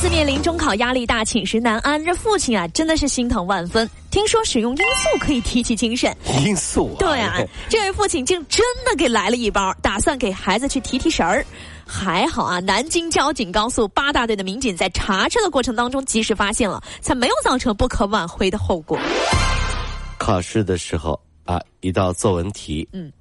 子面临中考压力大、寝食难安，这父亲啊真的是心疼万分。听说使用罂粟可以提起精神，罂粟、啊？对啊，这位父亲竟真的给来了一包，打算给孩子去提提神儿。还好啊，南京交警高速八大队的民警在查车的过程当中及时发现了，才没有造成不可挽回的后果。考试的时候啊，一道作文题，嗯，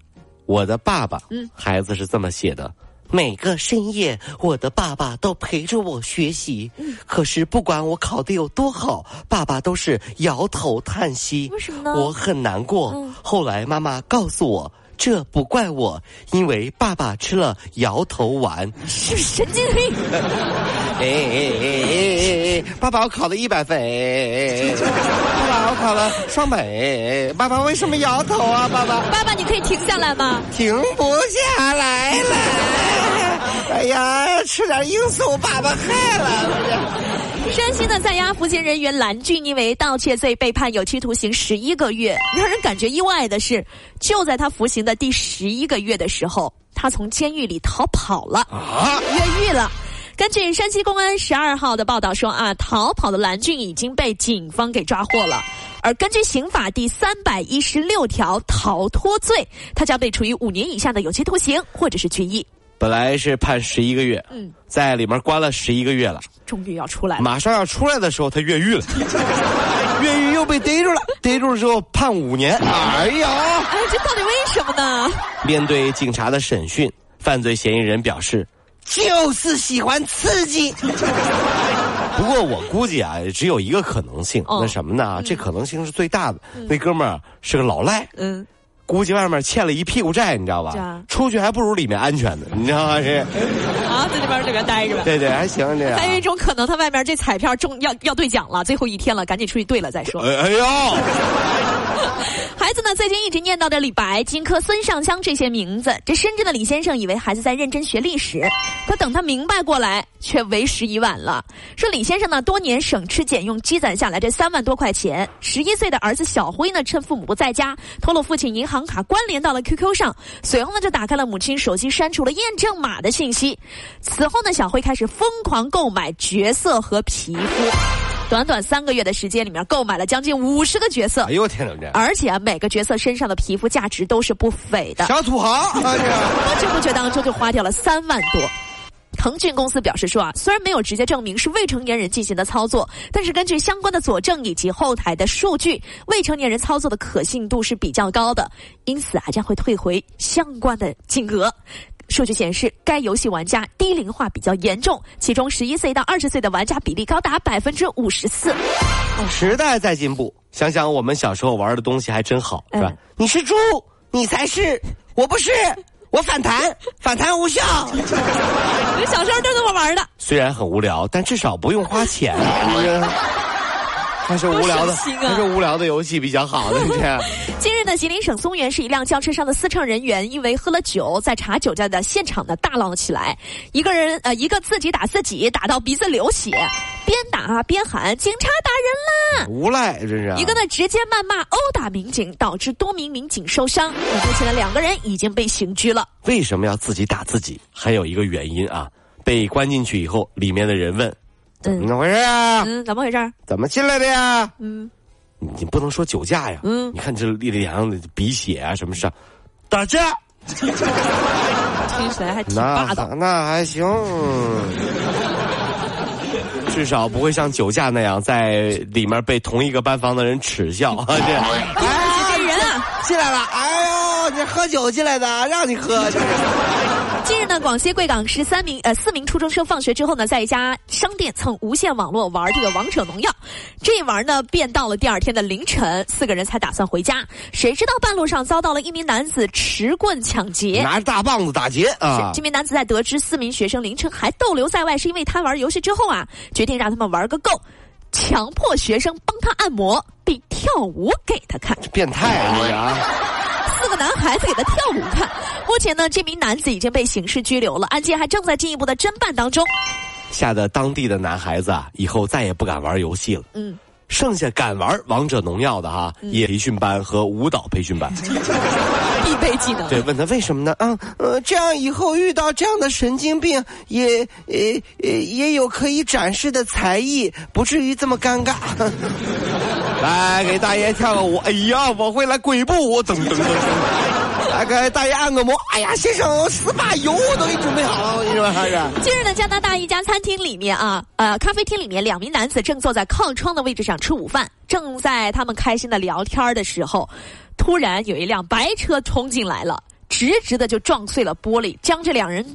我的爸爸，嗯，孩子是这么写的：每个深夜，我的爸爸都陪着我学习，嗯，可是不管我考得有多好，爸爸都是摇头叹息。为什么呢？我很难过。嗯、后来妈妈告诉我。这不怪我，因为爸爸吃了摇头丸。是神经病！哎哎哎哎哎！爸爸，我考了一百分。爸爸，我考了双百。爸爸，为什么摇头啊？爸爸，爸爸，你可以停下来吗？停不下来了。哎呀，吃点罂粟，爸爸害了。山西的在押服刑人员蓝俊因为盗窃罪被判有期徒刑十一个月。让人感觉意外的是，就在他服刑的第十一个月的时候，他从监狱里逃跑了，越狱了。根据山西公安十二号的报道说啊，逃跑的蓝俊已经被警方给抓获了。而根据刑法第三百一十六条逃脱罪，他将被处以五年以下的有期徒刑或者是拘役。本来是判十一个月，嗯，在里面关了十一个月了，终于要出来了。马上要出来的时候，他越狱了，越狱又被逮住了，逮住了之后判五年。哎呀，哎，这到底为什么呢？面对警察的审讯，犯罪嫌疑人表示，就是喜欢刺激。不过我估计啊，只有一个可能性，那什么呢？这可能性是最大的。那哥们儿是个老赖。嗯。估计外面欠了一屁股债，你知道吧？出去还不如里面安全呢，你知道吗？是啊，在这边这边待着吧。对对，还行这。还有一种可能，他外面这彩票中要要兑奖了，最后一天了，赶紧出去兑了再说。哎呦！孩子呢，最近一直念叨着李白、荆轲、孙尚香这些名字。这深圳的李先生以为孩子在认真学历史，可等他明白过来，却为时已晚了。说李先生呢，多年省吃俭用积攒下来这三万多块钱。十一岁的儿子小辉呢，趁父母不在家，偷了父亲银行卡关联到了 QQ 上，随后呢就打开了母亲手机，删除了验证码的信息。此后呢，小辉开始疯狂购买角色和皮肤。短短三个月的时间里面，购买了将近五十个角色。哎呦我天哪！而且啊每个角色身上的皮肤价值都是不菲的。小土豪，不知不觉当中就花掉了三万多。腾讯公司表示说啊，虽然没有直接证明是未成年人进行的操作，但是根据相关的佐证以及后台的数据，未成年人操作的可信度是比较高的，因此啊将会退回相关的金额。数据显示，该游戏玩家低龄化比较严重，其中十一岁到二十岁的玩家比例高达百分之五十四。时代在进步，想想我们小时候玩的东西还真好，是吧？你是猪，你才是，我不是，我反弹，反弹无效。你小时候就这么玩的？虽然很无聊，但至少不用花钱。还是无聊的，还是无聊的游戏比较好。今天，今日的吉林省松原市一辆轿车上的司乘人员因为喝了酒，在查酒驾的现场呢大闹了起来。一个人呃，一个自己打自己，打到鼻子流血，边打边喊：“警察打人啦！”无赖，这是。一个呢直接谩骂、殴打民警，导致多名民警受伤。目前呢，两个人已经被刑拘了。为什么要自己打自己？还有一个原因啊，被关进去以后，里面的人问。怎么回事啊？嗯，怎么回事？怎么进来的呀？嗯，你不能说酒驾呀。嗯，你看这脸上的鼻血啊，什么事？打架。听起来还挺霸道。那还行，至少不会像酒驾那样在里面被同一个班房的人耻笑。这，哎，人啊，进来了！哎呦，你喝酒进来的，让你喝。呢，广西贵港十三名呃四名初中生放学之后呢，在一家商店蹭无线网络玩这个王者荣耀，这一玩呢，便到了第二天的凌晨，四个人才打算回家，谁知道半路上遭到了一名男子持棍抢劫，拿着大棒子打劫啊！这名男子在得知四名学生凌晨还逗留在外，是因为贪玩游戏之后啊，决定让他们玩个够，强迫学生帮他按摩并跳舞给他看，变态啊！男孩子给他跳舞看。目前呢，这名男子已经被刑事拘留了，案件还正在进一步的侦办当中。吓得当地的男孩子啊，以后再也不敢玩游戏了。嗯。剩下敢玩王者荣耀的哈，也培训班和舞蹈培训班，必备技能。对，问他为什么呢？啊，呃，这样以后遇到这样的神经病，也呃呃也有可以展示的才艺，不至于这么尴尬。来，给大爷跳个舞。哎呀，我会来鬼步舞，噔噔噔。来给大爷按个摩。哎呀，先生，十把油我都给你准备好了，你说还是。近日呢，加拿大一家餐厅里面啊，呃，咖啡厅里面，两名男子正坐在靠窗的位置上吃午饭。正在他们开心的聊天的时候，突然有一辆白车冲进来了，直直的就撞碎了玻璃，将这两人。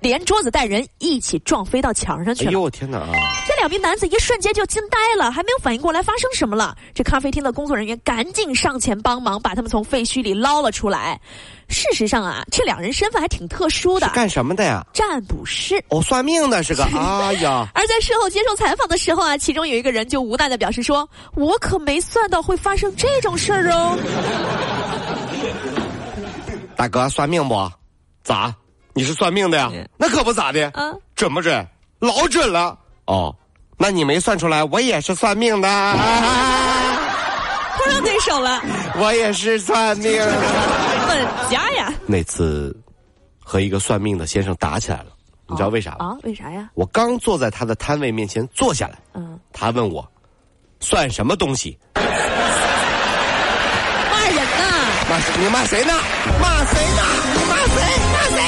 连桌子带人一起撞飞到墙上去了！哎呦我天哪啊！这两名男子一瞬间就惊呆了，还没有反应过来发生什么了。这咖啡厅的工作人员赶紧上前帮忙，把他们从废墟里捞了出来。事实上啊，这两人身份还挺特殊的，干什么的呀？占卜师哦，算命的是个。哎呀！而在事后接受采访的时候啊，其中有一个人就无奈的表示说：“我可没算到会发生这种事儿哦。”大哥，算命不？咋？你是算命的呀？那可不咋的，准不准？老准了哦。那你没算出来，我也是算命的。碰上对手了。我也是算命。本家呀。那次和一个算命的先生打起来了，你知道为啥吗？啊？为啥呀？我刚坐在他的摊位面前坐下来，嗯，他问我算什么东西？骂人呢？骂谁？你骂谁呢？骂谁呢？你骂谁？骂谁？